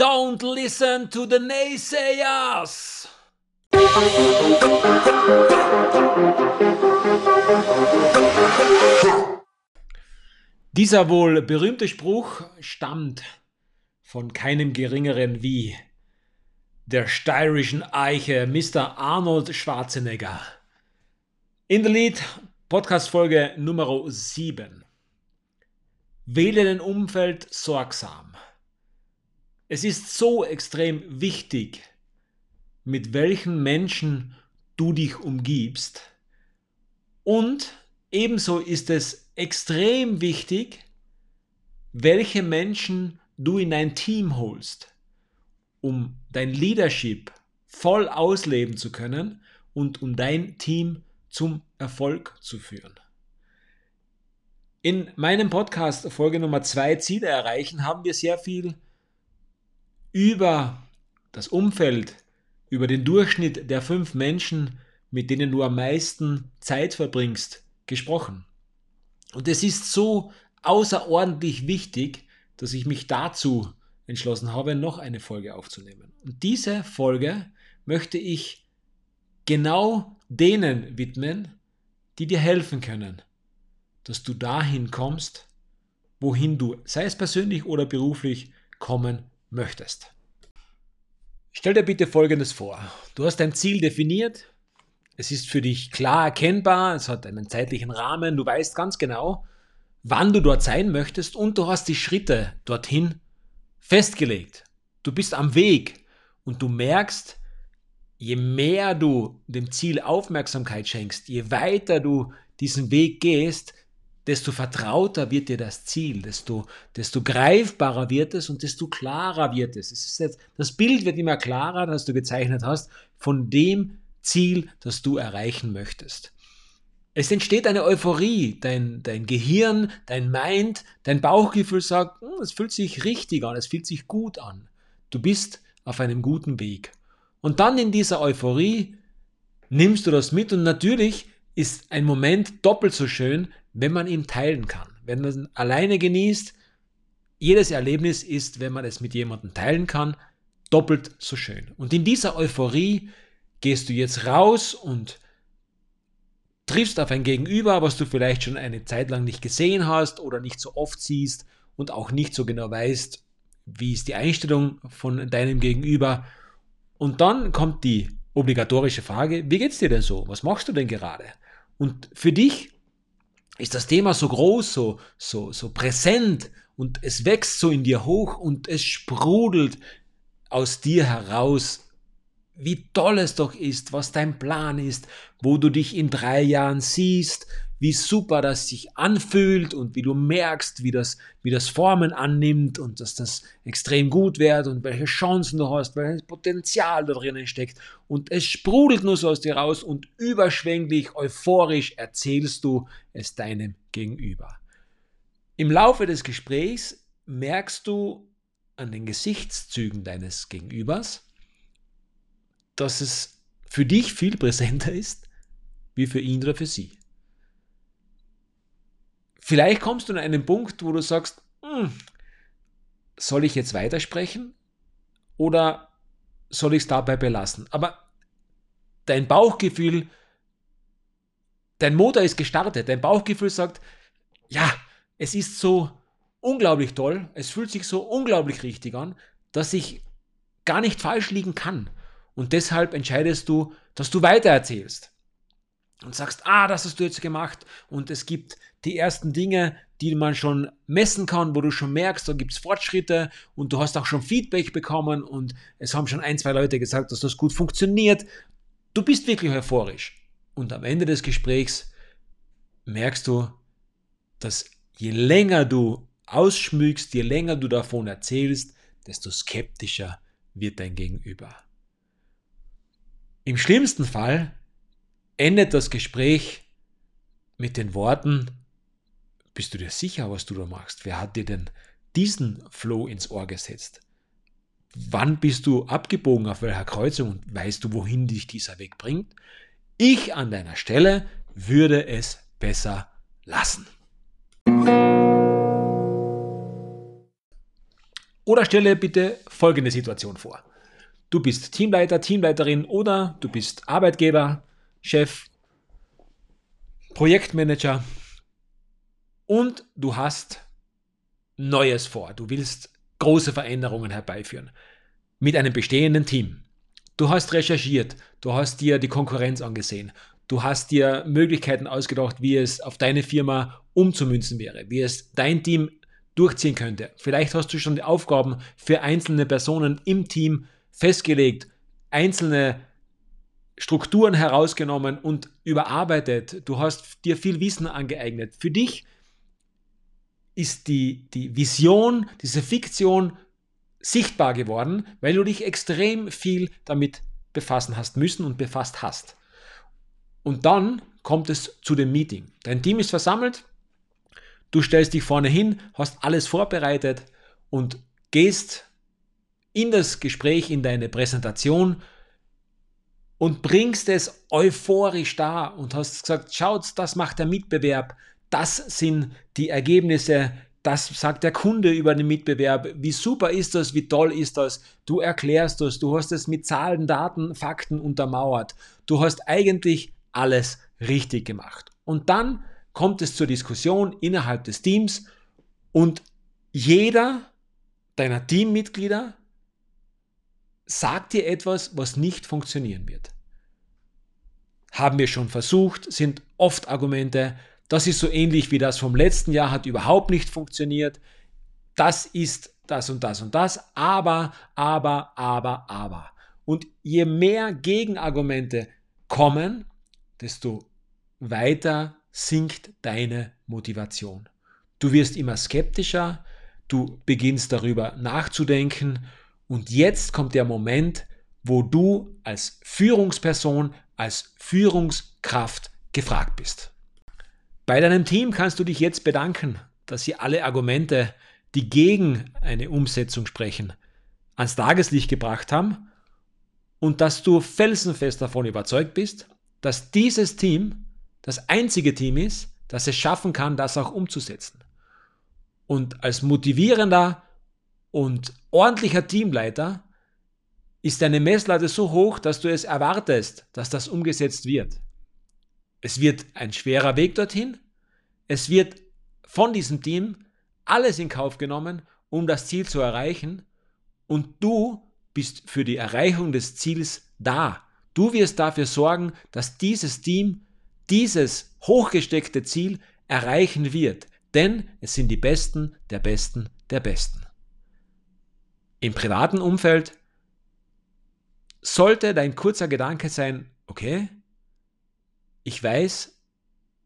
Don't listen to the naysayers! Dieser wohl berühmte Spruch stammt von keinem geringeren wie der steirischen Eiche Mr. Arnold Schwarzenegger. In der Lied Podcast Folge Nummer 7. Wähle dein Umfeld sorgsam. Es ist so extrem wichtig, mit welchen Menschen du dich umgibst. Und ebenso ist es extrem wichtig, welche Menschen du in dein Team holst, um dein Leadership voll ausleben zu können und um dein Team zum Erfolg zu führen. In meinem Podcast Folge Nummer 2 Ziele erreichen haben wir sehr viel über das Umfeld, über den Durchschnitt der fünf Menschen, mit denen du am meisten Zeit verbringst, gesprochen. Und es ist so außerordentlich wichtig, dass ich mich dazu entschlossen habe, noch eine Folge aufzunehmen. Und diese Folge möchte ich genau denen widmen, die dir helfen können, dass du dahin kommst, wohin du, sei es persönlich oder beruflich, kommen möchtest. Stell dir bitte Folgendes vor. Du hast dein Ziel definiert, es ist für dich klar erkennbar, es hat einen zeitlichen Rahmen, du weißt ganz genau, wann du dort sein möchtest und du hast die Schritte dorthin festgelegt. Du bist am Weg und du merkst, je mehr du dem Ziel Aufmerksamkeit schenkst, je weiter du diesen Weg gehst, desto vertrauter wird dir das Ziel, desto, desto greifbarer wird es und desto klarer wird es. es jetzt, das Bild wird immer klarer, das du gezeichnet hast, von dem Ziel, das du erreichen möchtest. Es entsteht eine Euphorie, dein, dein Gehirn, dein Mind, dein Bauchgefühl sagt, hm, es fühlt sich richtig an, es fühlt sich gut an. Du bist auf einem guten Weg. Und dann in dieser Euphorie nimmst du das mit und natürlich ist ein Moment doppelt so schön, wenn man ihn teilen kann. Wenn man es alleine genießt, jedes Erlebnis ist, wenn man es mit jemandem teilen kann, doppelt so schön. Und in dieser Euphorie gehst du jetzt raus und triffst auf ein Gegenüber, was du vielleicht schon eine Zeit lang nicht gesehen hast oder nicht so oft siehst und auch nicht so genau weißt, wie ist die Einstellung von deinem Gegenüber. Und dann kommt die obligatorische Frage, wie geht's dir denn so? Was machst du denn gerade? Und für dich ist das Thema so groß, so, so, so präsent und es wächst so in dir hoch und es sprudelt aus dir heraus, wie toll es doch ist, was dein Plan ist, wo du dich in drei Jahren siehst, wie super das sich anfühlt und wie du merkst, wie das, wie das Formen annimmt und dass das extrem gut wird und welche Chancen du hast, welches Potenzial da drinnen steckt. Und es sprudelt nur so aus dir raus und überschwänglich, euphorisch erzählst du es deinem Gegenüber. Im Laufe des Gesprächs merkst du an den Gesichtszügen deines Gegenübers, dass es für dich viel präsenter ist, wie für ihn oder für sie. Vielleicht kommst du an einen Punkt, wo du sagst, hm, soll ich jetzt weitersprechen oder soll ich es dabei belassen? Aber dein Bauchgefühl, dein Motor ist gestartet, dein Bauchgefühl sagt, ja, es ist so unglaublich toll, es fühlt sich so unglaublich richtig an, dass ich gar nicht falsch liegen kann. Und deshalb entscheidest du, dass du weitererzählst und sagst, ah, das hast du jetzt gemacht und es gibt die ersten Dinge, die man schon messen kann, wo du schon merkst, da gibt es Fortschritte und du hast auch schon Feedback bekommen und es haben schon ein, zwei Leute gesagt, dass das gut funktioniert. Du bist wirklich euphorisch. Und am Ende des Gesprächs merkst du, dass je länger du ausschmückst, je länger du davon erzählst, desto skeptischer wird dein Gegenüber. Im schlimmsten Fall endet das Gespräch mit den Worten, bist du dir sicher, was du da machst? Wer hat dir denn diesen Flow ins Ohr gesetzt? Wann bist du abgebogen, auf welcher Kreuzung und weißt du, wohin dich dieser Weg bringt? Ich an deiner Stelle würde es besser lassen. Oder stelle bitte folgende Situation vor. Du bist Teamleiter, Teamleiterin oder du bist Arbeitgeber, Chef, Projektmanager und du hast Neues vor. Du willst große Veränderungen herbeiführen mit einem bestehenden Team. Du hast recherchiert, du hast dir die Konkurrenz angesehen, du hast dir Möglichkeiten ausgedacht, wie es auf deine Firma umzumünzen wäre, wie es dein Team durchziehen könnte. Vielleicht hast du schon die Aufgaben für einzelne Personen im Team festgelegt, einzelne Strukturen herausgenommen und überarbeitet. Du hast dir viel Wissen angeeignet. Für dich ist die, die Vision, diese Fiktion sichtbar geworden, weil du dich extrem viel damit befassen hast müssen und befasst hast. Und dann kommt es zu dem Meeting. Dein Team ist versammelt, du stellst dich vorne hin, hast alles vorbereitet und gehst in das Gespräch, in deine Präsentation und bringst es euphorisch da und hast gesagt, schaut, das macht der Mitbewerb, das sind die Ergebnisse, das sagt der Kunde über den Mitbewerb, wie super ist das, wie toll ist das, du erklärst das, du hast es mit Zahlen, Daten, Fakten untermauert, du hast eigentlich alles richtig gemacht. Und dann kommt es zur Diskussion innerhalb des Teams und jeder deiner Teammitglieder sagt dir etwas, was nicht funktionieren wird. Haben wir schon versucht, sind oft Argumente, das ist so ähnlich wie das vom letzten Jahr, hat überhaupt nicht funktioniert. Das ist das und das und das, aber, aber, aber, aber. Und je mehr Gegenargumente kommen, desto weiter sinkt deine Motivation. Du wirst immer skeptischer, du beginnst darüber nachzudenken und jetzt kommt der Moment, wo du als Führungsperson, als Führungskraft gefragt bist. Bei deinem Team kannst du dich jetzt bedanken, dass sie alle Argumente, die gegen eine Umsetzung sprechen, ans Tageslicht gebracht haben und dass du felsenfest davon überzeugt bist, dass dieses Team das einzige Team ist, das es schaffen kann, das auch umzusetzen. Und als motivierender und ordentlicher Teamleiter ist deine Messlatte so hoch, dass du es erwartest, dass das umgesetzt wird. Es wird ein schwerer Weg dorthin. Es wird von diesem Team alles in Kauf genommen, um das Ziel zu erreichen. Und du bist für die Erreichung des Ziels da. Du wirst dafür sorgen, dass dieses Team dieses hochgesteckte Ziel erreichen wird. Denn es sind die Besten der Besten der Besten. Im privaten Umfeld sollte dein kurzer Gedanke sein, okay, ich weiß,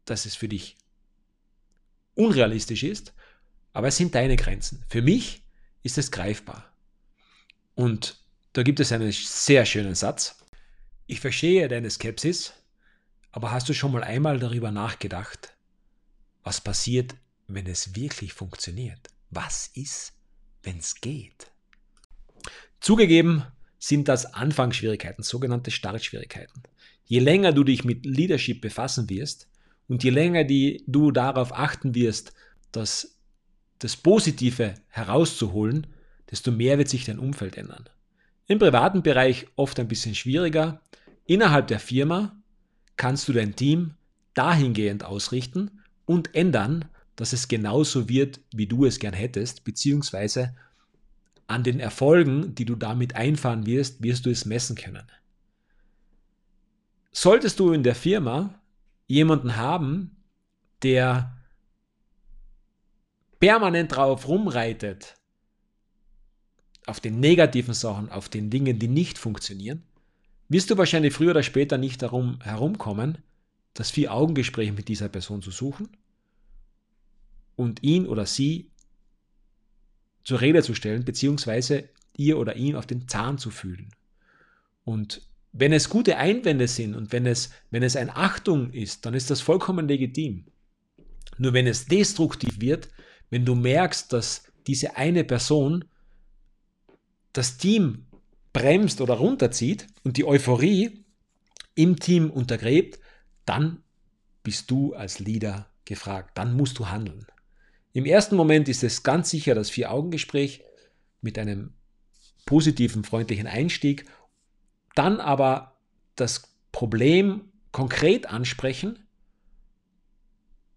dass es für dich unrealistisch ist, aber es sind deine Grenzen. Für mich ist es greifbar. Und da gibt es einen sehr schönen Satz. Ich verstehe deine Skepsis, aber hast du schon mal einmal darüber nachgedacht, was passiert, wenn es wirklich funktioniert? Was ist, wenn es geht? Zugegeben sind das Anfangsschwierigkeiten, sogenannte Startschwierigkeiten. Je länger du dich mit Leadership befassen wirst und je länger die, du darauf achten wirst, dass das Positive herauszuholen, desto mehr wird sich dein Umfeld ändern. Im privaten Bereich oft ein bisschen schwieriger. Innerhalb der Firma kannst du dein Team dahingehend ausrichten und ändern, dass es genauso wird, wie du es gern hättest, beziehungsweise an den Erfolgen, die du damit einfahren wirst, wirst du es messen können. Solltest du in der Firma jemanden haben, der permanent drauf rumreitet, auf den negativen Sachen, auf den Dingen, die nicht funktionieren, wirst du wahrscheinlich früher oder später nicht darum herumkommen, das Vier-Augen-Gespräch mit dieser Person zu suchen und ihn oder sie zur Rede zu stellen, beziehungsweise ihr oder ihn auf den Zahn zu fühlen. Und wenn es gute Einwände sind und wenn es, wenn es ein Achtung ist, dann ist das vollkommen legitim. Nur wenn es destruktiv wird, wenn du merkst, dass diese eine Person das Team bremst oder runterzieht und die Euphorie im Team untergräbt, dann bist du als Leader gefragt. Dann musst du handeln. Im ersten Moment ist es ganz sicher das Vier-Augen-Gespräch. mit einem positiven, freundlichen Einstieg, dann aber das Problem konkret ansprechen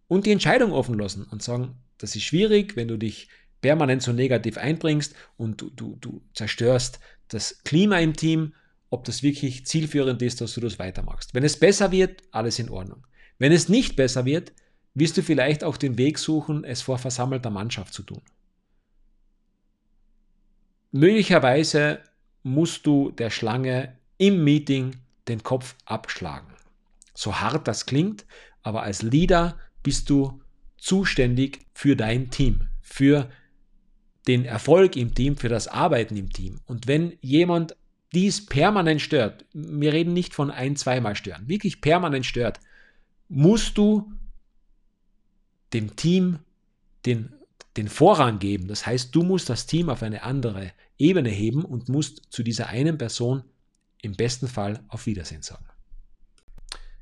und die Entscheidung offen lassen und sagen, das ist schwierig, wenn du dich permanent so negativ einbringst und du, du, du zerstörst das Klima im Team, ob das wirklich zielführend ist, dass du das weitermachst. Wenn es besser wird, alles in Ordnung. Wenn es nicht besser wird, wirst du vielleicht auch den Weg suchen, es vor versammelter Mannschaft zu tun. Möglicherweise musst du der Schlange im Meeting den Kopf abschlagen. So hart das klingt, aber als Leader bist du zuständig für dein Team, für den Erfolg im Team, für das Arbeiten im Team. Und wenn jemand dies permanent stört, wir reden nicht von ein, zweimal stören, wirklich permanent stört, musst du dem Team den, den Vorrang geben. Das heißt, du musst das Team auf eine andere Ebene heben und musst zu dieser einen Person im besten Fall auf Wiedersehen sagen.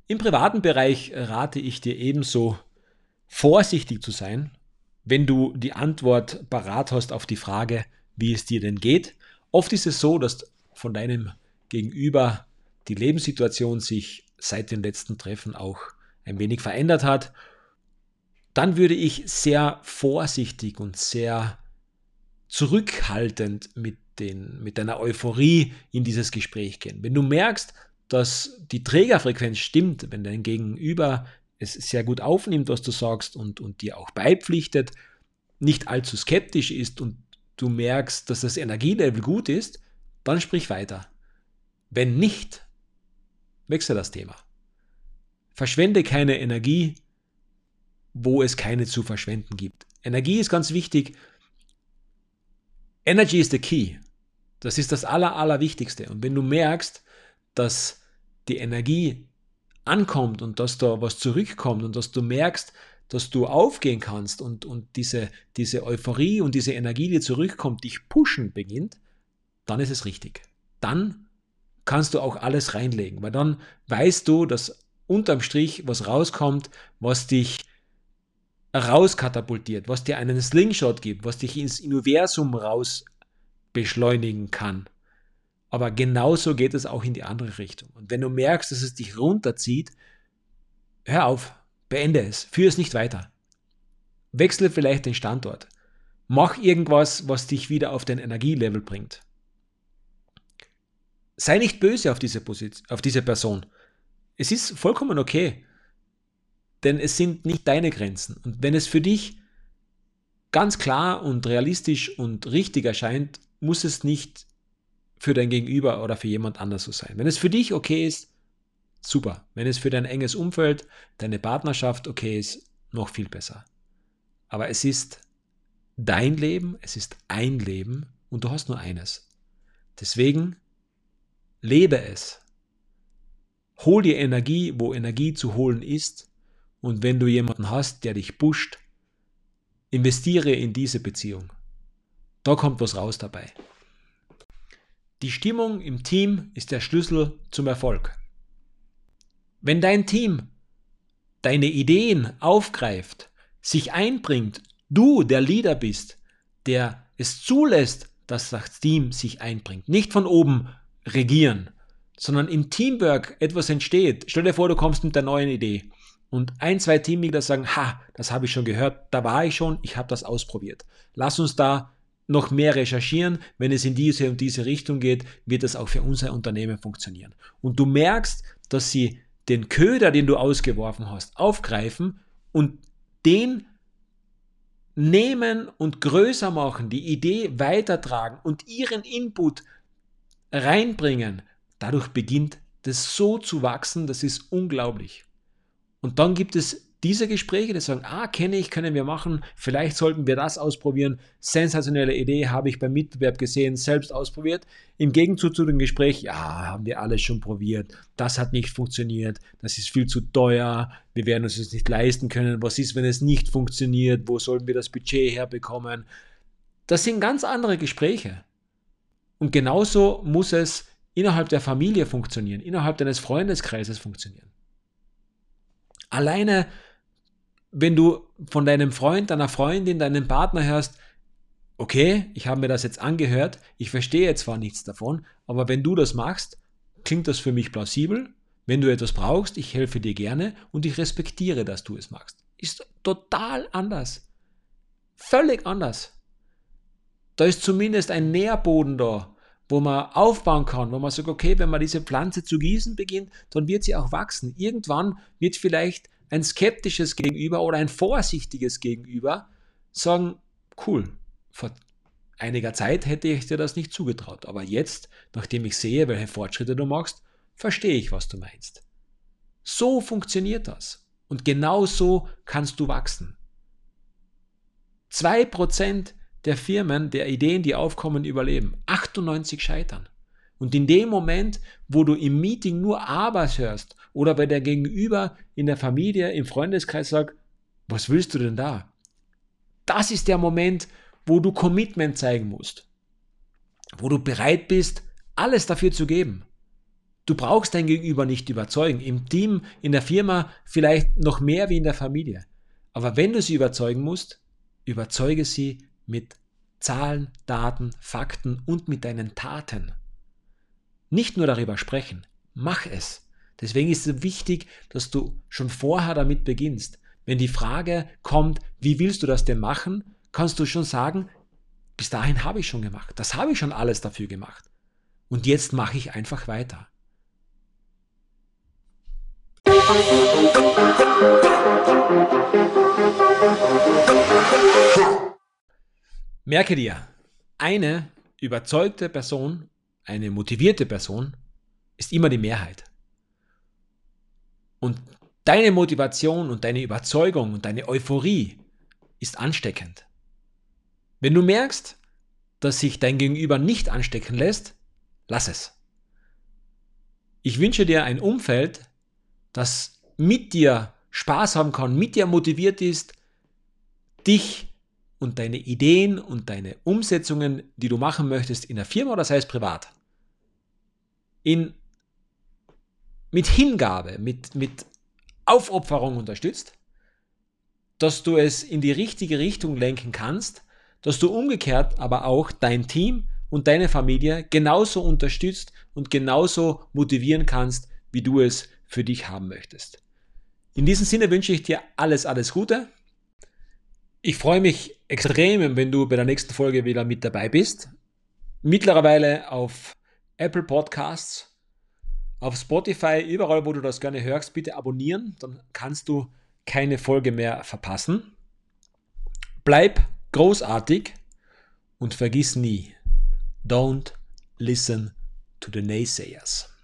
Im privaten Bereich rate ich dir ebenso, vorsichtig zu sein, wenn du die Antwort parat hast auf die Frage, wie es dir denn geht. Oft ist es so, dass von deinem Gegenüber die Lebenssituation sich seit den letzten Treffen auch ein wenig verändert hat. Dann würde ich sehr vorsichtig und sehr zurückhaltend mit, den, mit deiner Euphorie in dieses Gespräch gehen. Wenn du merkst, dass die Trägerfrequenz stimmt, wenn dein Gegenüber es sehr gut aufnimmt, was du sagst und, und dir auch beipflichtet, nicht allzu skeptisch ist und du merkst, dass das Energielevel gut ist, dann sprich weiter. Wenn nicht, wechsle das Thema. Verschwende keine Energie, wo es keine zu verschwenden gibt. Energie ist ganz wichtig. Energy is the key. Das ist das Aller, Allerwichtigste. Und wenn du merkst, dass die Energie ankommt und dass da was zurückkommt und dass du merkst, dass du aufgehen kannst und, und diese, diese Euphorie und diese Energie, die zurückkommt, dich pushen beginnt, dann ist es richtig. Dann kannst du auch alles reinlegen, weil dann weißt du, dass unterm Strich was rauskommt, was dich rauskatapultiert, was dir einen Slingshot gibt, was dich ins Universum raus beschleunigen kann. Aber genauso geht es auch in die andere Richtung. Und wenn du merkst, dass es dich runterzieht, hör auf, beende es, führe es nicht weiter. Wechsle vielleicht den Standort. Mach irgendwas, was dich wieder auf den Energielevel bringt. Sei nicht böse auf diese, Position, auf diese Person. Es ist vollkommen okay. Denn es sind nicht deine Grenzen. Und wenn es für dich ganz klar und realistisch und richtig erscheint, muss es nicht für dein Gegenüber oder für jemand anders so sein. Wenn es für dich okay ist, super. Wenn es für dein enges Umfeld, deine Partnerschaft okay ist, noch viel besser. Aber es ist dein Leben, es ist ein Leben und du hast nur eines. Deswegen lebe es. Hol dir Energie, wo Energie zu holen ist. Und wenn du jemanden hast, der dich pusht, investiere in diese Beziehung. Da kommt was raus dabei. Die Stimmung im Team ist der Schlüssel zum Erfolg. Wenn dein Team deine Ideen aufgreift, sich einbringt, du der Leader bist, der es zulässt, dass das Team sich einbringt, nicht von oben regieren, sondern im Teamwork etwas entsteht. Stell dir vor, du kommst mit der neuen Idee und ein, zwei Teammitglieder sagen, ha, das habe ich schon gehört, da war ich schon, ich habe das ausprobiert. Lass uns da noch mehr recherchieren. Wenn es in diese und diese Richtung geht, wird das auch für unser Unternehmen funktionieren. Und du merkst, dass sie den Köder, den du ausgeworfen hast, aufgreifen und den nehmen und größer machen, die Idee weitertragen und ihren Input reinbringen. Dadurch beginnt das so zu wachsen, das ist unglaublich. Und dann gibt es diese Gespräche, die sagen, ah, kenne ich, können wir machen, vielleicht sollten wir das ausprobieren. Sensationelle Idee, habe ich beim Mitbewerb gesehen, selbst ausprobiert. Im Gegenzug zu dem Gespräch, ja, haben wir alles schon probiert, das hat nicht funktioniert, das ist viel zu teuer, wir werden uns das nicht leisten können. Was ist, wenn es nicht funktioniert? Wo sollen wir das Budget herbekommen? Das sind ganz andere Gespräche. Und genauso muss es innerhalb der Familie funktionieren, innerhalb deines Freundeskreises funktionieren. Alleine wenn du von deinem Freund, deiner Freundin, deinem Partner hörst, okay, ich habe mir das jetzt angehört, ich verstehe zwar nichts davon, aber wenn du das machst, klingt das für mich plausibel. Wenn du etwas brauchst, ich helfe dir gerne und ich respektiere, dass du es machst. Ist total anders. Völlig anders. Da ist zumindest ein Nährboden da, wo man aufbauen kann, wo man sagt, okay, wenn man diese Pflanze zu gießen beginnt, dann wird sie auch wachsen. Irgendwann wird vielleicht ein skeptisches Gegenüber oder ein vorsichtiges Gegenüber sagen, cool, vor einiger Zeit hätte ich dir das nicht zugetraut, aber jetzt, nachdem ich sehe, welche Fortschritte du machst, verstehe ich, was du meinst. So funktioniert das. Und genau so kannst du wachsen. Zwei Prozent der Firmen, der Ideen, die aufkommen, überleben. 98 scheitern. Und in dem Moment, wo du im Meeting nur Abers hörst oder bei der Gegenüber in der Familie, im Freundeskreis sagst, was willst du denn da? Das ist der Moment, wo du Commitment zeigen musst. Wo du bereit bist, alles dafür zu geben. Du brauchst dein Gegenüber nicht überzeugen. Im Team, in der Firma vielleicht noch mehr wie in der Familie. Aber wenn du sie überzeugen musst, überzeuge sie mit Zahlen, Daten, Fakten und mit deinen Taten. Nicht nur darüber sprechen, mach es. Deswegen ist es wichtig, dass du schon vorher damit beginnst. Wenn die Frage kommt, wie willst du das denn machen, kannst du schon sagen, bis dahin habe ich schon gemacht. Das habe ich schon alles dafür gemacht. Und jetzt mache ich einfach weiter. Merke dir, eine überzeugte Person, eine motivierte Person ist immer die Mehrheit. Und deine Motivation und deine Überzeugung und deine Euphorie ist ansteckend. Wenn du merkst, dass sich dein Gegenüber nicht anstecken lässt, lass es. Ich wünsche dir ein Umfeld, das mit dir Spaß haben kann, mit dir motiviert ist, dich und deine Ideen und deine Umsetzungen, die du machen möchtest in der Firma oder sei es privat, in, mit Hingabe, mit, mit Aufopferung unterstützt, dass du es in die richtige Richtung lenken kannst, dass du umgekehrt aber auch dein Team und deine Familie genauso unterstützt und genauso motivieren kannst, wie du es für dich haben möchtest. In diesem Sinne wünsche ich dir alles, alles Gute. Ich freue mich extrem, wenn du bei der nächsten Folge wieder mit dabei bist. Mittlerweile auf Apple Podcasts, auf Spotify, überall, wo du das gerne hörst, bitte abonnieren, dann kannst du keine Folge mehr verpassen. Bleib großartig und vergiss nie, don't listen to the naysayers.